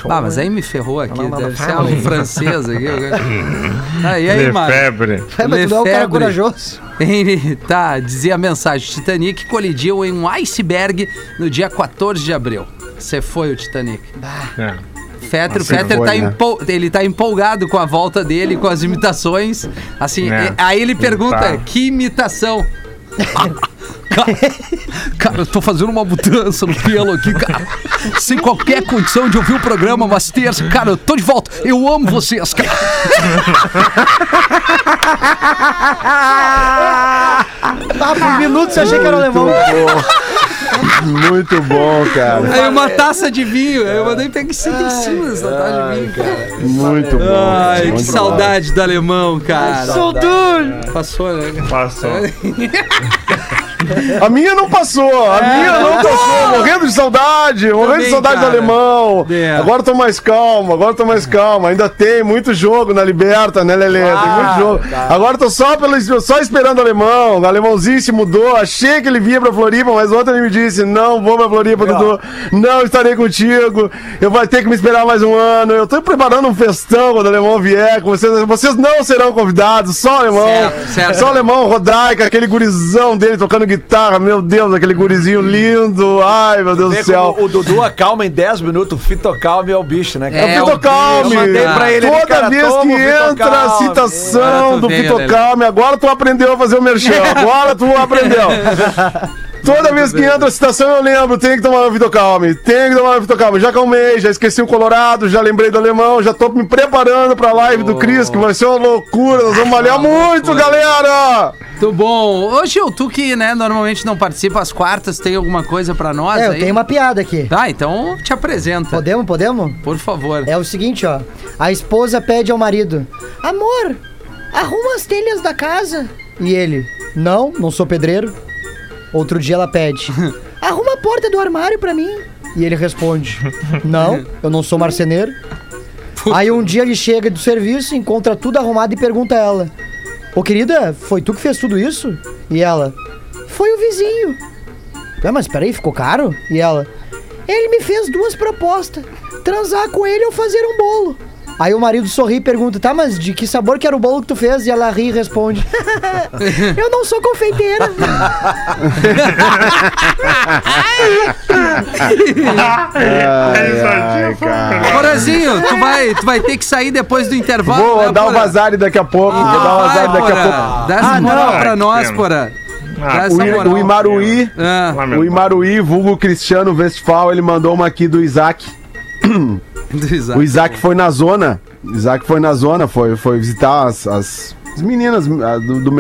Ah, mas aí me ferrou aqui. Deve ser um francês aqui. Ah, e aí, Mário? Lefebvre. É, mas tu não é um cara corajoso. Ele, tá, dizia a mensagem: Titanic colidiu em um iceberg no dia 14 de abril. Você foi o Titanic. É. Fetter, Você Fetter foi, tá né? empol- ele tá empolgado com a volta dele, com as imitações. Assim, É. aí ele pergunta: Tá. que imitação? Cara, cara, eu tô fazendo uma mudança no pelo aqui, cara. Sem qualquer condição de ouvir o programa, mas terça, cara, eu tô de volta. Eu amo vocês, cara. Ah, por minutos eu achei que era alemão. Muito bom, cara. Aí uma taça de vinho. Eu mandei pegar 65 dessa taça de vinho, cara. Muito bom. Ai, que muito bom. saudade do alemão, cara. Saudade. Passou, né? Passou. A minha não passou, a minha não passou. Morrendo de saudade, morrendo Também, de saudade cara. do alemão. É. Agora tô mais calmo, agora tô mais calmo. Ainda tem muito jogo na Liberta, né, Lelê? tem muito jogo. Agora tô só, pelo, só esperando o alemão. O alemãozinho se mudou. Achei que ele vinha pra Floripa, mas ontem ele me disse: Não vou pra Floripa, Dudu. Não estarei contigo. Eu vou ter que me esperar mais um ano. Eu tô preparando um festão quando o alemão vier. Com vocês, vocês não serão convidados, só o alemão. Certo, certo. Só o alemão, Rodaica, aquele gurizão dele tocando guitarra. Meu Deus, aquele gurizinho lindo. Ai, meu Deus do céu. o Dudu acalma em 10 minutos, o Fitocalme é o bicho, né, cara? É, É o Fitocalme. Eu mandei pra ele Toda cara, vez que entra a citação tu do Fitocalme, agora tu aprendeu a fazer o merchan. Agora tu aprendeu. Toda vez que entra a citação eu lembro, tem que tomar o Vitocalme, tem que tomar o Vitocalme. Já acalmei, já esqueci o Colorado, já lembrei do alemão, já tô me preparando pra live do Cris, que vai ser uma loucura, nós vamos malhar muito, galera! Muito bom. Ô, Gil, tu que, né, normalmente não participa às quartas, tem alguma coisa pra nós É, eu aí? tenho uma piada aqui. Tá, então te apresenta, Podemos, podemos? por favor. É o seguinte, ó. A esposa pede ao marido: Amor, arruma as telhas da casa. E ele: Não, não sou pedreiro. Outro dia ela pede: Arruma a porta do armário pra mim. E ele responde: Não, eu não sou marceneiro. Aí um dia ele chega do serviço, encontra tudo arrumado e pergunta a ela: Ô querida, foi tu que fez tudo isso? E ela: Foi o vizinho. Ah, mas peraí, ficou caro? E ela: Ele me fez duas propostas: transar com ele ou fazer um bolo. Aí o marido sorri e pergunta: Tá, mas de que sabor que era o bolo que tu fez? E ela ri e responde: Eu não sou confeiteira. Ai. Porazinho, tu vai, tu vai ter que sair depois do intervalo. Vou né, dar o vazare daqui a pouco, vou dar o vazare daqui a pouco. Dá essa Ah, moral não. pra nós, Porã. Ah, O, o Imaruí, Ah, o. Imaruí, vulgo Cristiano Westphal, ele mandou uma aqui do Isaac. Isaac. O Isaac foi na zona. Isaac foi na zona, foi, foi visitar as, as, as meninas ah, do, do.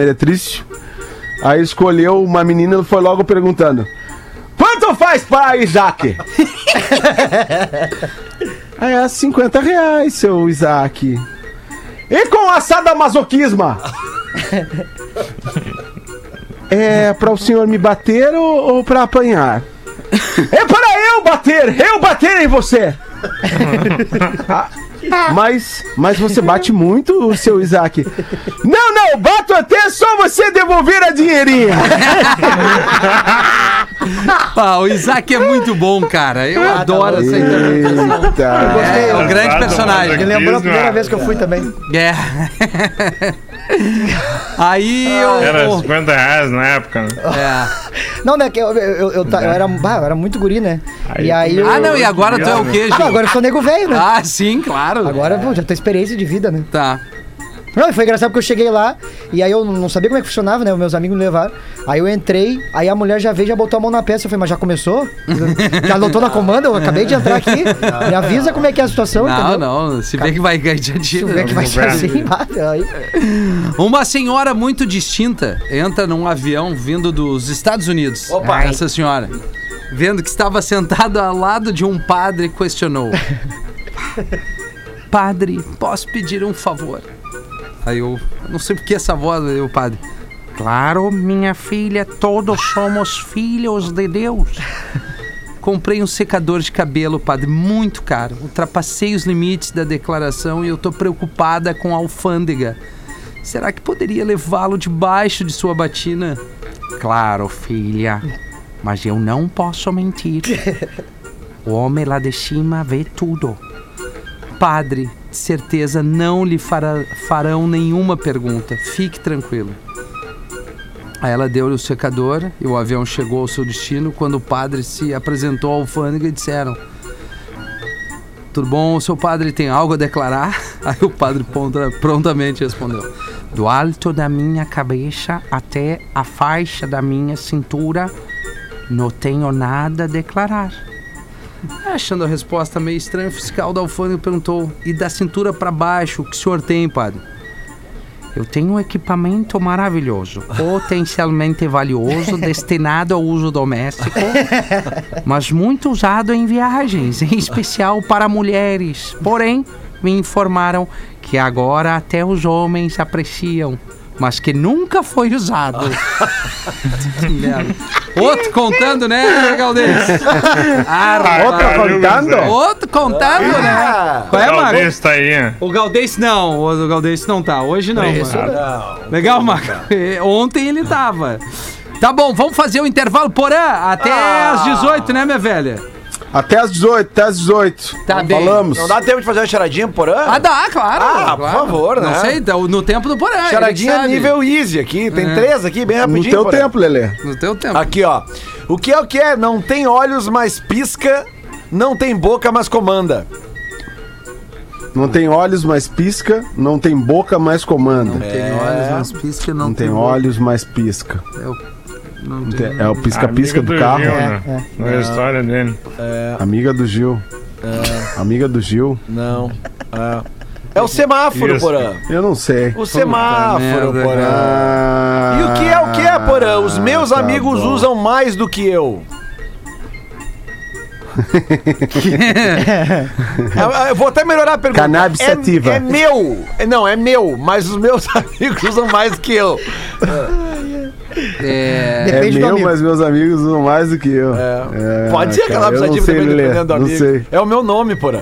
Aí escolheu uma menina e foi logo perguntando: Quanto faz para Isaac? Aí é 50 reais, seu Isaac. E com assada masoquisma? É para o senhor me bater ou, ou para apanhar? É para eu bater! Eu bater em você! Ah, mas, mas você bate muito, seu Isaac. Não, não, bato até só você devolver a dinheirinha. Ah, o Isaac é muito bom, cara. Eu Ah, adoro essa interpretação. Eita. É, é um grande personagem. Me lembrou a primeira vez que eu fui também. É. Aí eu. Era 50 reais na época, né? É. Não, né? Que eu, eu, eu, eu, era, bah, eu era muito guri, né? Aí e aí eu. Ah, não, e agora tu é o quê, Ah, Gil? agora eu sou nego velho, né? Ah, sim, claro. Agora, pô, já tem experiência de vida, né? Tá. Não, e foi engraçado porque eu cheguei lá e aí eu não sabia como é que funcionava, né? Os meus amigos me levaram. Aí eu entrei, aí a mulher já veio e já botou a mão na peça. Eu falei, mas já começou? Já anotou na comanda? Eu acabei de entrar aqui. Me avisa como é que é a situação, Não, entendeu? não. Se vê que vai ganhar de Se vê que vai ser assim, ah, aí. Uma senhora muito distinta entra num avião vindo dos Estados Unidos. Opa. Essa senhora. Vendo que estava sentada ao lado de um padre, questionou: Padre, posso pedir um favor? Aí eu, não sei por que essa voz, aí o padre. Claro, minha filha, todos somos filhos de Deus. Comprei um secador de cabelo, padre, muito caro. Ultrapassei os limites da declaração e eu tô preocupada com a alfândega. Será que poderia levá-lo debaixo de sua batina? Claro, filha. Mas eu não posso mentir. O homem lá de cima vê tudo. Padre, de certeza não lhe fará- farão nenhuma pergunta. Fique tranquilo. Aí ela deu-lhe o secador e o avião chegou ao seu destino. Quando o padre se apresentou ao alfândega e disseram: Tudo bom, seu padre tem algo a declarar? Aí o padre prontamente respondeu: Do alto da minha cabeça até a faixa da minha cintura, não tenho nada a declarar. Achando a resposta meio estranha, o fiscal da alfândega perguntou: E da cintura para baixo, o que o senhor tem, padre? Eu tenho um equipamento maravilhoso, potencialmente valioso, destinado ao uso doméstico, mas muito usado em viagens, em especial para mulheres. Porém, me informaram que agora até os homens apreciam, mas que nunca foi usado. Que merda. Outro contando, né, Galdês? Ah, rapaz. contando? Outro contando, né? Qual é, Mago? Talvez tá aí. O Galdês não, o Galdês não tá. Hoje não, mano. Legal, Marco. Ontem ele tava. Tá bom, vamos fazer o intervalo porã até às 18, né, minha velha? Até às 18, até às 18. Tá bem. Falamos. Não dá tempo de fazer uma charadinha porã? Ah, dá, claro. Ah, por claro. favor, Não né? sei, tá, no tempo do porã. Charadinha nível easy aqui. Tem É. três aqui, bem No rapidinho. teu porã. tempo, Lelê. No teu tempo. Aqui, ó. O que é o que é? Não tem olhos, mas pisca. Não tem boca, mas comanda. Não tem olhos, mas pisca. Não tem boca, mas comanda. Tem olhos, mas pisca não, Não tem olhos, mas pisca. É o, não tem. É o pisca-pisca Amigo do carro. Gil, É, né? Na história dele. Amiga do Gil. Amiga do Gil. Não. É, é o semáforo, Isso. porã. Eu não sei. O semáforo, merda, porã. Ah, E o que é o que é, porã? Os meus tá amigos bom. usam mais do que eu. É, Eu vou até melhorar a pergunta. Cannabis é, sativa. é meu. É, Não, é meu, mas os meus amigos usam mais do que eu. É, É Depende meu, amigo. mas meus amigos usam mais do que eu. É. É, Pode ser cara, sativa sei também, ler, dependendo do não amigo. sei. É o meu nome, porã.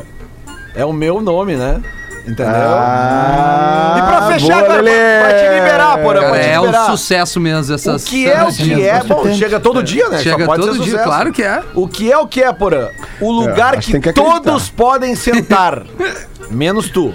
É o meu nome, né? Entendeu? Ah, E pra fechar, boa, agora, Lelê. pra te liberar, porã, cara, pra te é um liberar. sucesso mesmo O essas que é o que é? Bom, chega todo dia, né? Só Chega pode todo ser dia, claro que é. O que é o que é, porã? O lugar acho que, que todos podem sentar. menos tu.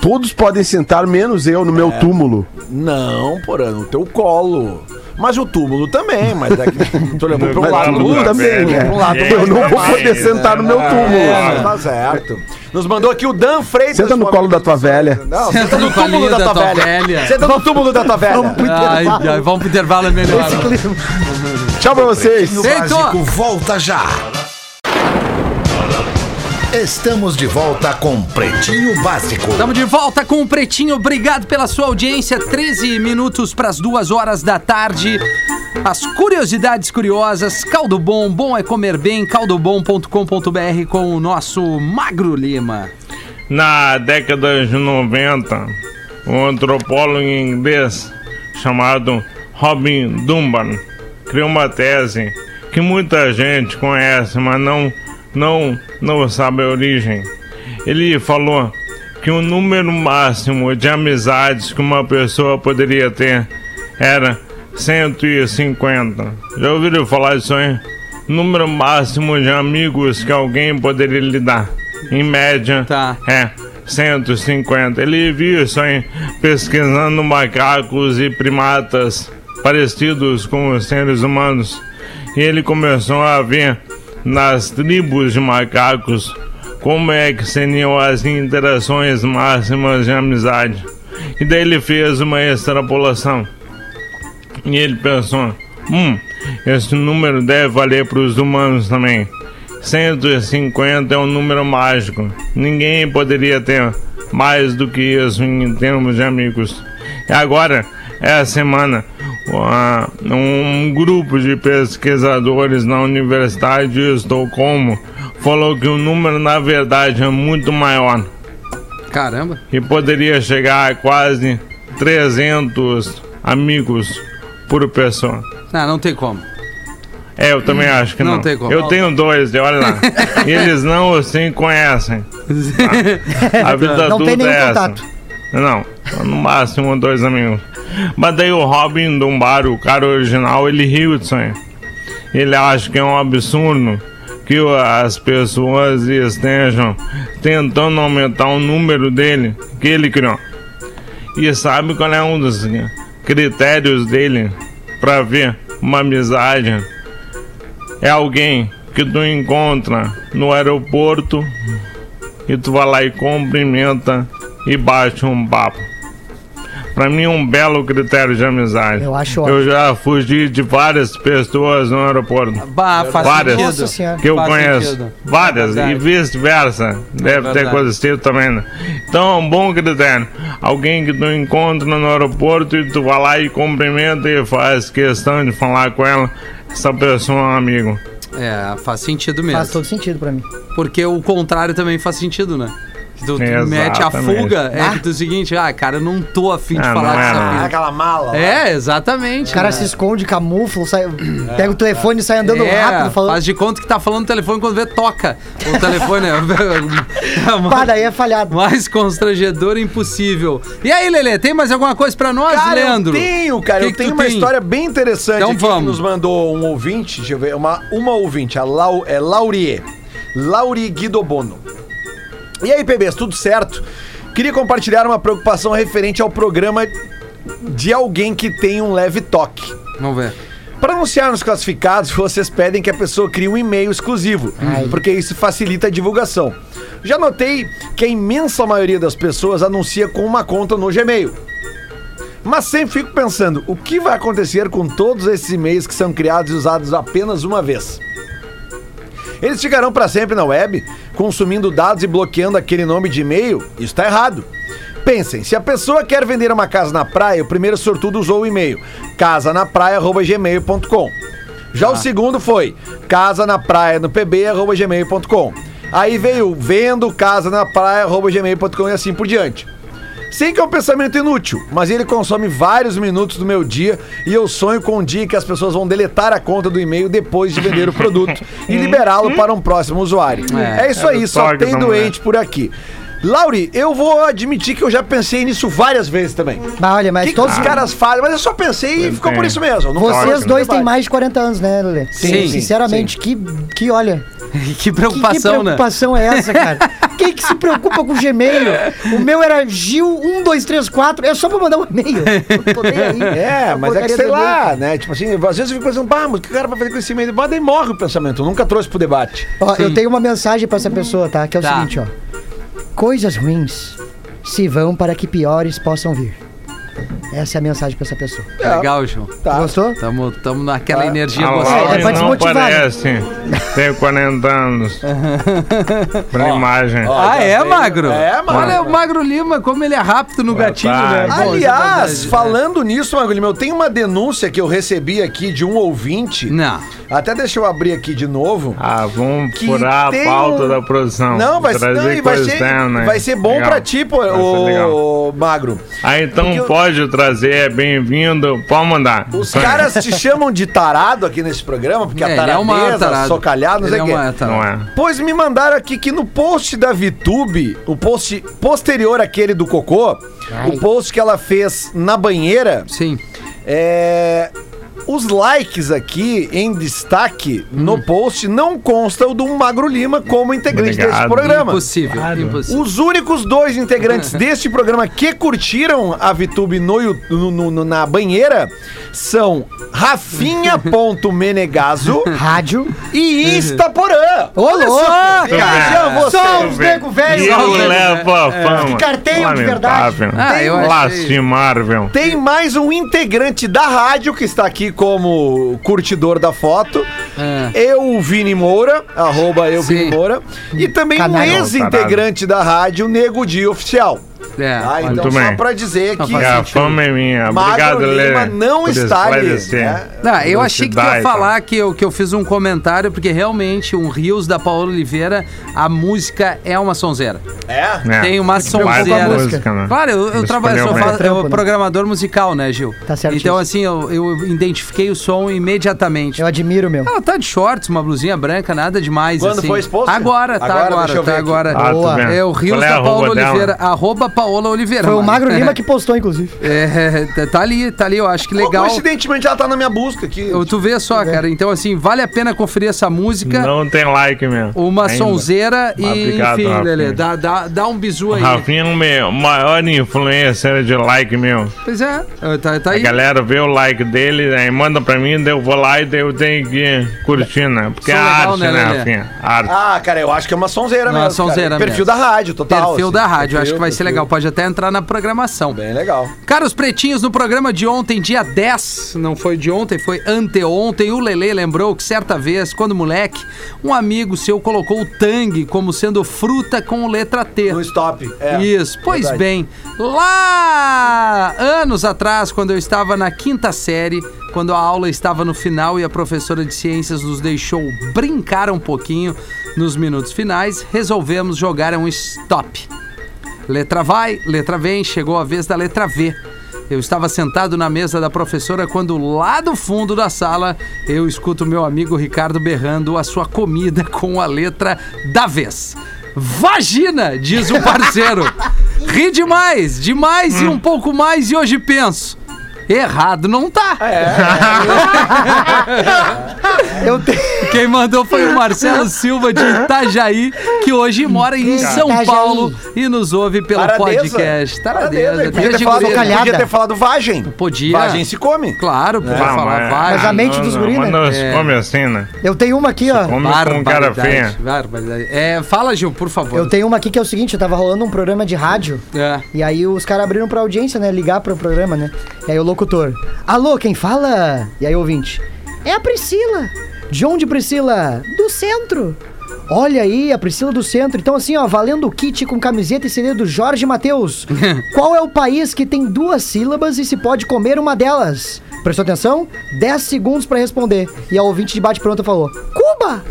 Todos podem sentar, menos eu, no É. meu túmulo. Não, porã, no teu colo. Mas o túmulo também, mas é que tu levou pra um Mas lado. túmulo Túmulo também, né? um lado É, Eu não vou poder sentar no meu túmulo. É, tá certo. Nos mandou aqui o Dan Freitas. Senta no colo da tua do- velha. Não, Senta no túmulo da tua velha. Senta no túmulo da tua velha. Ai, ai, vamos pro intervalo é melhor. Tchau pra vocês. Básico volta já. Estamos de volta com Pretinho Básico. Estamos de volta com o Pretinho. Obrigado pela sua audiência. 13 minutos para as 2 horas da tarde. As curiosidades curiosas. Caldo Bom, bom é comer bem. caldobom.com.br com o nosso Magro Lima. Na década de 90, um antropólogo inglês chamado Robin Dunbar criou uma tese que muita gente conhece, mas não, não, não sabe a origem. Ele falou que o número máximo de amizades que uma pessoa poderia ter era 150. Já ouviram falar disso aí? Número máximo de amigos que alguém poderia lhe dar. Em média, Tá. é 150. Ele viu isso aí pesquisando macacos e primatas parecidos com os seres humanos. E ele começou a ver nas tribos de macacos como é que seriam as interações máximas de amizade. E daí ele fez uma extrapolação. E ele pensou: hum, esse número deve valer para os humanos também. 150 é um número mágico. Ninguém poderia ter mais do que isso em termos de amigos. E agora, essa semana, ah, um grupo de pesquisadores na Universidade de Estocolmo falou que o número, na verdade, é muito maior Caramba. e poderia chegar a quase 300 amigos por pessoa. Não, não tem como. É, eu também acho que Não não. tem como. Eu tenho dois, olha lá. Eles não se conhecem. A vida Não adulta tem nenhum é essa. contato. Não, no máximo dois amigos. Mas daí o Robin Dumbar, o cara original, ele riu disso aí. Ele acha que é um absurdo que as pessoas estejam tentando aumentar o número dele que ele criou. E sabe qual é um dos critérios dele para ver uma amizade? É alguém que tu encontra no aeroporto e tu vai lá e cumprimenta e bate um papo. Pra mim, um belo critério de amizade. Eu acho Eu já fugi de várias pessoas no aeroporto. Bah, faz Várias. sentido. Que eu Faz conheço. sentido. Várias. É e vice-versa. Deve ter verdade. acontecido também, né? Então é um bom critério. Alguém que tu encontra no aeroporto e tu vai lá e cumprimenta e faz questão de falar com ela. Essa pessoa é um amigo. É, faz sentido mesmo. Faz todo sentido pra mim. Porque o contrário também faz sentido, né? Que tu, mete a fuga, é Ah. que tu é o seguinte, ah, cara, eu não tô afim de Ah, falar com é, essa mina. Aquela mala. É, exatamente. O cara né? se esconde, camufla, sai, pega o telefone e sai andando é, rápido falando. Faz de conta que tá falando no telefone quando vê, toca o telefone. é Pá, daí é falhado. mais constrangedor impossível. E aí, Lelê, tem mais alguma coisa pra nós, Cara, Leandro? eu tenho, cara. Que eu que tenho uma tem? história bem interessante Então aqui vamos. que nos mandou um ouvinte. Deixa eu ver. Uma, uma ouvinte, a Lau, é Laurie. Laurie Guidobono. E aí, PBs, tudo certo? Queria compartilhar uma preocupação referente ao programa de alguém que tem um leve toque. Vamos ver. Para anunciar nos classificados, vocês pedem que a pessoa crie um e-mail exclusivo, porque isso facilita a divulgação. Já notei que a imensa maioria das pessoas anuncia com uma conta no Gmail. Mas sempre fico pensando, o que vai acontecer com todos esses e-mails que são criados e usados apenas uma vez? Eles ficarão para sempre na web, consumindo dados e bloqueando aquele nome de e-mail? Isso está errado. Pensem, se a pessoa quer vender uma casa na praia, o primeiro sortudo usou o e-mail casanapraia.gmail.com. Já o segundo foi casa na praia no pb.gmail.com. Aí veio vendo casa na e assim por diante. Sei que é um pensamento inútil, mas ele consome vários minutos do meu dia e eu sonho com um dia que as pessoas vão deletar a conta do e-mail depois de vender o produto e liberá-lo para um próximo usuário. É, É, isso aí, é o só tem doente por aqui. Lauri, eu vou admitir que eu já pensei nisso várias vezes também. Mas olha, mas que, que todos. os caras fazem? Mas eu só pensei e ficou por isso mesmo. Não Vocês Ótimo. dois têm mais de 40 anos, né, Lelê? Sim, Sinceramente, que, que olha. que Que, que preocupação, né? preocupação é essa, cara? Quem que se preocupa com o Gmail? O meu era Gil1234, é só pra mandar um e-mail. Eu tô nem aí. É, mas é que sei lá, né? Tipo assim, às vezes eu fico pensando, bah, mas o que o cara vai fazer com esse e-mail? Mas daí morre o pensamento. Eu nunca trouxe pro debate. Ó, eu Sim. tenho uma mensagem pra essa pessoa, tá? Que é o Tá. seguinte, ó. Coisas ruins se vão para que piores possam vir. Essa é a mensagem pra essa pessoa. Legal, João. Tá. Gostou? Tamo, tamo naquela Ah, energia A gostosa. é pra não desmotivar, né? parece ter 40 anos. Pra imagem. Ah, é, Magro? É, Magro. Olha o Magro Lima, como ele é rápido no gatilho, né? é Aliás, verdade, falando nisso, Magulho, eu tenho uma denúncia que eu recebi aqui de um ouvinte. né? Não. Até deixa eu abrir aqui de novo. Ah, vamos Que furar tem a pauta um- da produção. Não, vai, Trazer não, vai, coisa ser, externa, vai ser bom Legal. pra ti, pô, Vai ô, Magro. Ah, então Porque eu- pode trazer, é bem-vindo. Pode mandar. Os caras te chamam de tarado aqui nesse programa, porque É, a é maior taradeza, tarado. socalhado, não Ele sei é o quê. tarado. Não é. Pois me mandaram aqui que no post da VTube, o post posterior àquele do Cocô, o post que ela fez na banheira, Sim. é. Os likes aqui em destaque no post não constam do Magro Lima como integrante desse Obrigado. programa. Impossível, impossível. Os únicos dois integrantes deste programa que curtiram a VTube no, no- no- na banheira são Rafinha.menegaso Rádio. e Instaporã. Ô, louco! Viajam você. Só os nego velho. Levo a fama. Que carteio de verdade. Lamentável. Ah, eu achei- Lastimável. Tem mais um integrante da rádio que está aqui como curtidor da foto. É. Eu, Vini Moura, arroba eu, Sim. Vini Moura. E também um Canalha. ex-integrante da rádio, Nego Dia Oficial. É, Ah, então só bem. pra dizer que a fama é minha. Magro Obrigado, Lima Lê. não está ali. né? Não, eu achei que tu ia falar que eu, que eu fiz um comentário, porque realmente um Rios da Paola Oliveira, a música é uma sonzeira. É? É. Tem uma Mais sonzeira. música, né? Claro, eu, eu trabalho, sou fa- eu Trampo, né? programador musical, né, Gil? Tá certíssimo. Então, assim, eu, eu identifiquei o som imediatamente. Eu admiro, meu. Ela tá de shorts, uma blusinha branca, nada demais. Quando assim. foi exposto? Agora, tá Agora, agora, tá aqui. agora. Ah, vê. É o Rios é da a Paula arroba dela? Oliveira, arroba Paola Oliveira. Foi o mano. Magro Lima que postou, inclusive. É, tá- tá ali, tá ali, eu acho que legal. coincidentemente ela tá na minha busca aqui. Eu- Tu vê só, cara. Então, assim, vale a pena conferir essa música. Não tem like mesmo. Uma ainda. sonzeira e, Obrigado, enfim, Rafinha. Lelê, dá, dá, dá um bizu aí. Rafinha é o meu maior influencer de like meu. Pois é, tá, tá A aí. galera vê o like dele, aí manda pra mim, daí eu vou lá e daí eu tenho que curtir, né? Porque é legal, arte, né, né? Rafinha? Arte. Ah, cara, eu acho que é uma sonzeira Não, mesmo. sonzeira cara. Perfil mesmo. da rádio, total. Perfil assim. da rádio, acho que vai ser perfil. Legal. Pode até entrar na programação. Bem legal. Caros pretinhos, no programa de ontem, dia 10, não foi de ontem, foi anteontem, o Lele lembrou que certa vez, quando moleque, um amigo seu colocou o tangue como sendo fruta com letra T. No stop. É, Isso, pois verdade. bem, lá anos atrás, quando eu estava na quinta série, quando a aula estava no final e a professora de ciências nos deixou brincar um pouquinho nos minutos finais, resolvemos jogar um stop. Letra vai, letra vem, chegou a vez da letra V. Eu estava sentado na mesa da professora quando lá do fundo da sala eu escuto meu amigo Ricardo berrando a sua comida com a letra da vez. Vagina, diz o parceiro. Ri demais, demais e um pouco mais e hoje penso. Errado não tá. Eu tenho. Quem mandou foi o Marcelo Silva de Itajaí, que hoje mora em São Itajaí. Paulo e nos ouve pelo Taradeza. podcast. Taradeza. Taradeza. Podia ter, falado, podia ter falado vagem. Podia. Vagem se come. Claro, podia Ah, falar mas- vai. Mas a mente não, dos não, guri, Mas né? não se É. come assim, né? Eu tenho uma aqui, ó. Come com cara Barbaridade, feia. É, fala, Gil, por favor. Eu tenho uma aqui que é o seguinte, eu tava rolando um programa de rádio. É. E aí os caras abriram pra audiência, né? Ligar pro programa, né? E aí o locutor. Alô, quem fala? E aí ouvinte. É a Priscila. De onde, Priscila? Do centro. Olha aí, a Priscila do centro. Então, assim, ó, valendo o kit com camiseta e CD do Jorge Matheus. Qual é o país que tem duas sílabas e se pode comer uma delas? Prestou atenção? 10 segundos pra responder. E a ouvinte de bate-pronto falou: Cuba!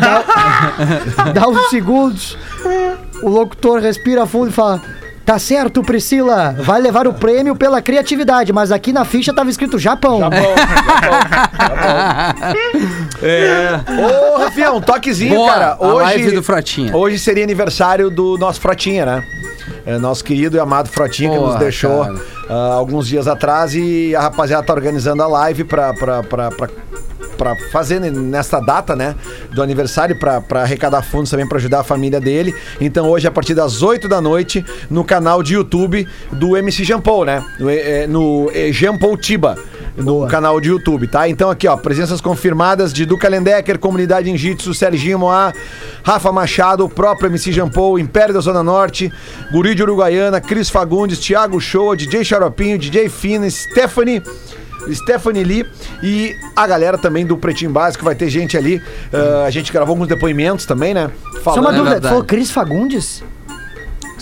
dá, dá uns segundos. O locutor respira fundo e fala: Tá certo, Priscila. Vai levar o prêmio pela criatividade, mas aqui na ficha tava escrito Japão. Ô, Rafinha, um toquezinho, Boa, cara. a live do Frotinha. Hoje seria aniversário do nosso Frotinha, né? É, nosso querido e amado Frotinha que nos deixou ah, alguns dias atrás e a rapaziada tá organizando a live pra, pra, pra, pra, pra fazer ne- nesta data, né? Do aniversário pra arrecadar fundos também pra ajudar a família dele. Então hoje, a partir das 8 da noite, no canal de YouTube do MC Jean Paul, né? No, eh, no eh, Jean Paul Tiba. No canal de YouTube, tá? Então aqui, ó, presenças confirmadas de Duca Lendecker, Comunidade Injitsu, Serginho Moá, Rafa Machado, o próprio MC Jean Paul, Império da Zona Norte, Guri de Uruguaiana, Cris Fagundes, Thiago Shoa, DJ Xaropinho, DJ Fina, Stephanie. Stephanie Lee e a galera também do Pretinho Básico, vai ter gente ali. Ah, a gente gravou alguns depoimentos também, né? Só uma É dúvida, verdade. falou Cris Fagundes?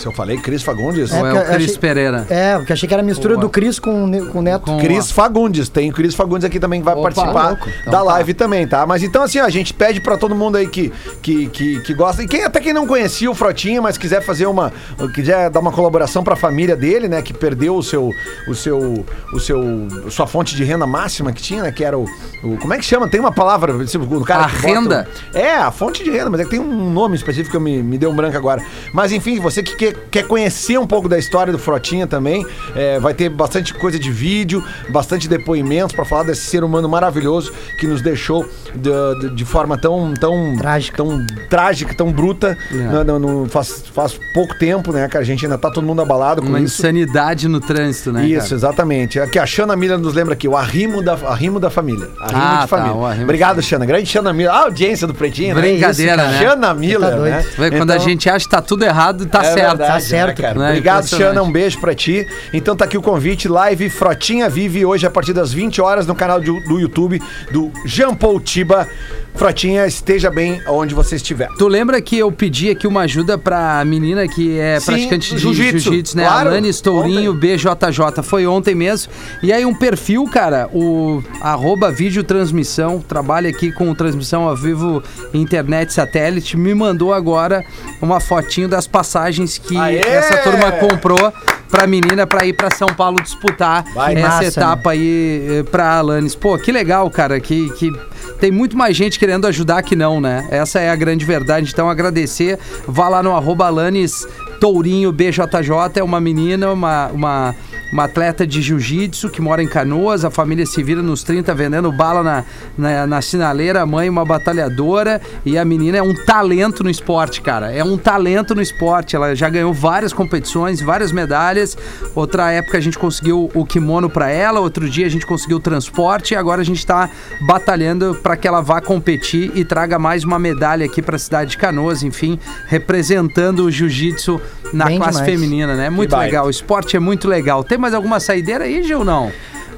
Se eu falei Cris Fagundes? Ou é porque o Cris achei- Pereira. É, porque achei que era a mistura do Cris com, com o Neto. Com- Cris Fagundes, tem o Cris Fagundes aqui também que vai Opa, participar louco. Então da tá. live também, tá? Mas então assim, ó, a gente pede pra todo mundo aí que, que, que, que gosta, e quem até quem não conhecia o Frotinha, mas quiser fazer uma, quiser dar uma colaboração pra família dele, né, que perdeu o seu, o seu, o seu, sua fonte de renda máxima que tinha, né, que era o, o- como é que chama? Tem uma palavra, o cara A que bota renda? o- é, a fonte de renda, mas é que tem um nome específico que eu me, me deu um branco agora. Mas enfim, você que quer, quer conhecer um pouco da história do Frotinha também, é, vai ter bastante coisa de vídeo, bastante depoimentos pra falar desse ser humano maravilhoso que nos deixou de, de- de forma tão, tão Trágica. tão trágica, tão bruta, É. né, no- no- faz, faz pouco tempo, né, cara? A gente ainda tá todo mundo abalado com Uma isso. insanidade no trânsito, né? Isso, cara? exatamente. Aqui a Xana Miller nos lembra aqui, o arrimo da, arrimo da família. Arrimo Ah, de tá, família. o arrimo Obrigado, de Xana. Grande Xana Miller. A audiência do Pretinho, né? Brincadeira, Isso, né? Xana Miller, doido. né? Quando a Então, gente acha que tá tudo errado, tá é certo. Verdade, tá certo. né, cara? Né? Obrigado. Xana. Um beijo pra ti. Então tá aqui o convite, live Frotinha Vive hoje a partir das 20 horas no canal do, do YouTube do Jean Paul Tiba. Frotinha, esteja bem onde você estiver. Tu lembra que eu pedi aqui uma ajuda pra menina que é Sim, praticante de jiu-jitsu, jiu-jitsu, né? claro, Alane Stourinho, BJJ. Foi ontem mesmo. E aí um perfil, cara, o arroba vídeo transmissão, trabalha aqui com transmissão ao vivo internet satélite, me mandou agora uma fotinho das passagens que Aê! essa turma comprou pra menina pra ir pra São Paulo disputar Vai, essa massa, etapa aí eh, pra Alanis. Pô, que legal, cara, que, que tem muito mais gente querendo ajudar que não, né? Essa é a grande verdade. Então, agradecer. Vá lá no arroba Alanis Tourinho BJJ, é uma menina, uma, uma, uma atleta de jiu-jitsu que mora em Canoas, a família se vira nos 30 vendendo bala na, na, na sinaleira, a mãe uma batalhadora e a menina é um talento no esporte, cara. É um talento no esporte. Ela já ganhou várias competições, várias medalhas. Outra época a gente conseguiu o kimono pra ela, outro dia a gente conseguiu o transporte e agora a gente tá batalhando para que ela vá competir e traga mais uma medalha aqui pra cidade de Canoas, enfim, representando o jiu-jitsu na Bem classe demais. feminina, né? Muito legal. O esporte é muito legal. Tem mais alguma saideira aí, Gil, não?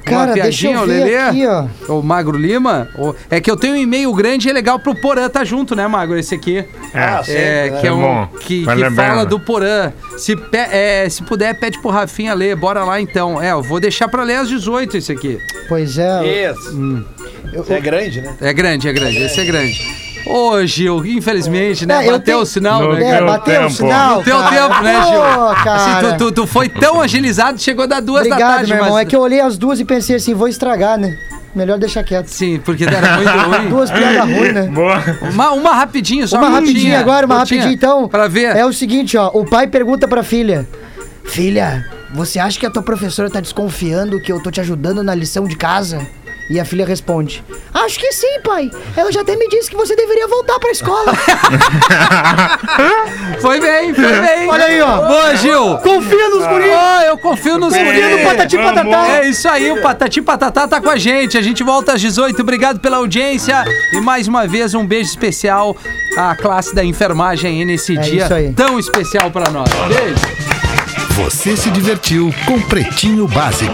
Cara, deixa eu o ver Lelê? aqui, ó. O Magro Lima? O- É que eu tenho um e-mail grande e é legal pro Porã tá junto, né, Magro? Esse aqui. É. É, né? que é É um bom. que, que a fala do Porã. Se, pe- é, se puder, pede pro Rafinha ler. Bora lá então. É, eu vou deixar pra ler às 18 esse aqui. Pois é. Isso. Isso é grande, né? É grande, é grande. Esse é grande. Ô, Gil, infelizmente, né? É, eu Bateu tenho- o sinal, No né? É, Teu bateu o tempo. sinal. No teu cara. tempo, né, Gil? Pô, cara. Assim, tu, tu- tu foi tão agilizado, chegou da duas da Obrigado, tarde, meu irmão. mas... É que eu olhei as duas e pensei assim, vou estragar, né? Melhor deixar quieto. Sim, porque era muito ruim. Duas piadas ruins, né? Boa. Uma, uma rapidinho, só Uma rapidinha agora, uma rapidinha então. Pra ver. É o seguinte, ó. O pai pergunta pra filha: Filha, você acha que a tua professora tá desconfiando que eu tô te ajudando na lição de casa? E a filha responde: Acho que sim, pai. Ela já até me disse que você deveria voltar pra escola. Foi bem, foi bem. Olha aí, ó. Boa, Gil. Confia nos guris. Ó, eu confio nos Confia no guris. Patati Vamos. Patatá. É isso aí, o Patati Patatá tá com a gente. A gente volta às 18. Obrigado pela audiência. E mais uma vez, um beijo especial à classe da enfermagem aí nesse É dia tão especial pra nós. Beijo. Você se divertiu com Pretinho Básico.